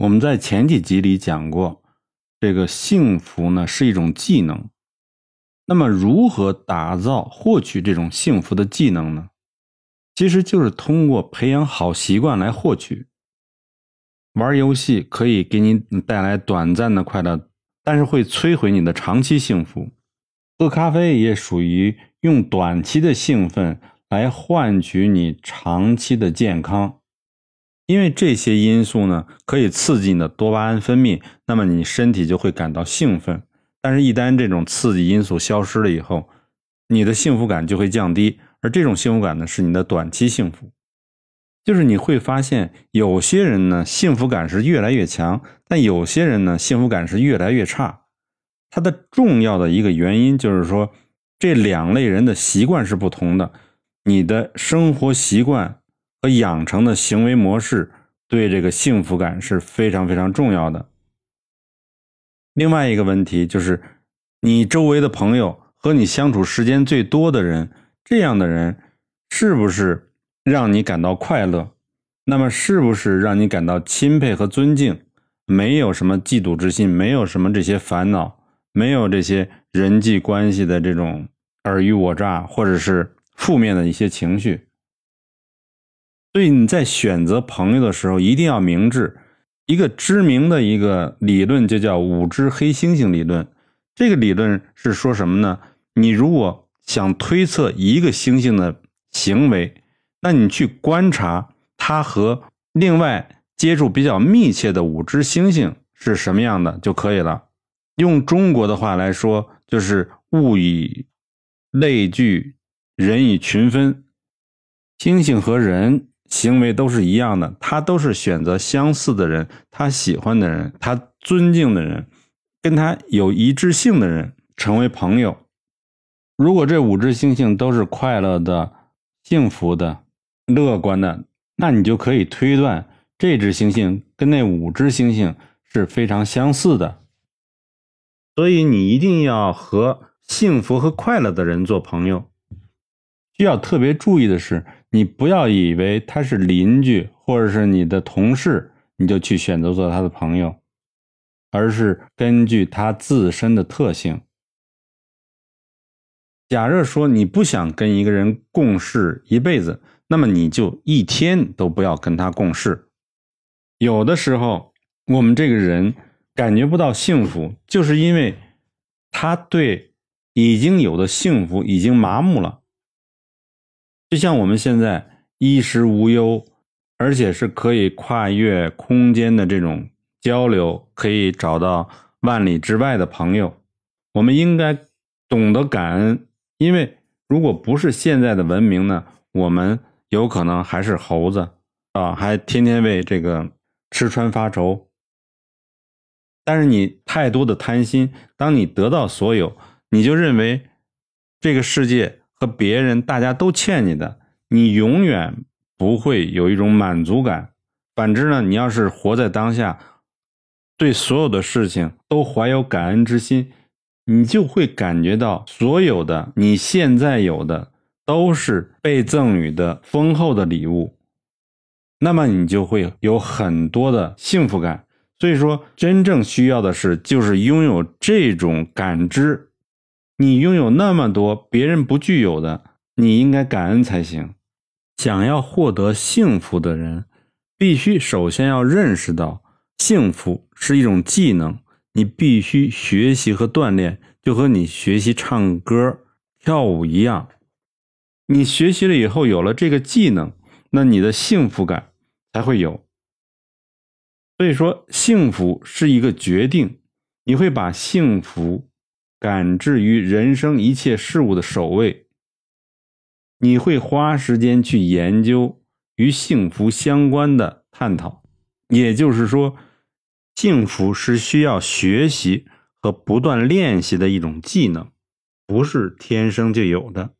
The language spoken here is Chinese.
我们在前几集里讲过，这个幸福呢是一种技能。那么，如何打造、获取这种幸福的技能呢？其实就是通过培养好习惯来获取。玩游戏可以给你带来短暂的快乐，但是会摧毁你的长期幸福。喝咖啡也属于用短期的兴奋来换取你长期的健康。因为这些因素呢，可以刺激你的多巴胺分泌，那么你身体就会感到兴奋。但是，一旦这种刺激因素消失了以后，你的幸福感就会降低。而这种幸福感呢，是你的短期幸福。就是你会发现，有些人呢，幸福感是越来越强，但有些人呢，幸福感是越来越差。它的重要的一个原因就是说，这两类人的习惯是不同的，你的生活习惯。和养成的行为模式对这个幸福感是非常非常重要的。另外一个问题就是，你周围的朋友和你相处时间最多的人，这样的人是不是让你感到快乐？那么是不是让你感到钦佩和尊敬？没有什么嫉妒之心，没有什么这些烦恼，没有这些人际关系的这种尔虞我诈，或者是负面的一些情绪。所以你在选择朋友的时候一定要明智。一个知名的一个理论就叫五只黑猩猩理论。这个理论是说什么呢？你如果想推测一个猩猩的行为，那你去观察它和另外接触比较密切的五只猩猩是什么样的就可以了。用中国的话来说，就是物以类聚，人以群分。猩猩和人。行为都是一样的，他都是选择相似的人，他喜欢的人，他尊敬的人，跟他有一致性的人成为朋友。如果这五只猩猩都是快乐的、幸福的、乐观的，那你就可以推断这只猩猩跟那五只猩猩是非常相似的。所以你一定要和幸福和快乐的人做朋友。需要特别注意的是。你不要以为他是邻居或者是你的同事，你就去选择做他的朋友，而是根据他自身的特性。假设说你不想跟一个人共事一辈子，那么你就一天都不要跟他共事。有的时候，我们这个人感觉不到幸福，就是因为他对已经有的幸福已经麻木了。就像我们现在衣食无忧，而且是可以跨越空间的这种交流，可以找到万里之外的朋友。我们应该懂得感恩，因为如果不是现在的文明呢，我们有可能还是猴子啊，还天天为这个吃穿发愁。但是你太多的贪心，当你得到所有，你就认为这个世界。和别人大家都欠你的，你永远不会有一种满足感。反之呢，你要是活在当下，对所有的事情都怀有感恩之心，你就会感觉到所有的你现在有的都是被赠予的丰厚的礼物，那么你就会有很多的幸福感。所以说，真正需要的是就是拥有这种感知。你拥有那么多别人不具有的，你应该感恩才行。想要获得幸福的人，必须首先要认识到，幸福是一种技能，你必须学习和锻炼，就和你学习唱歌、跳舞一样。你学习了以后，有了这个技能，那你的幸福感才会有。所以说，幸福是一个决定，你会把幸福。感知于人生一切事物的首位，你会花时间去研究与幸福相关的探讨。也就是说，幸福是需要学习和不断练习的一种技能，不是天生就有的。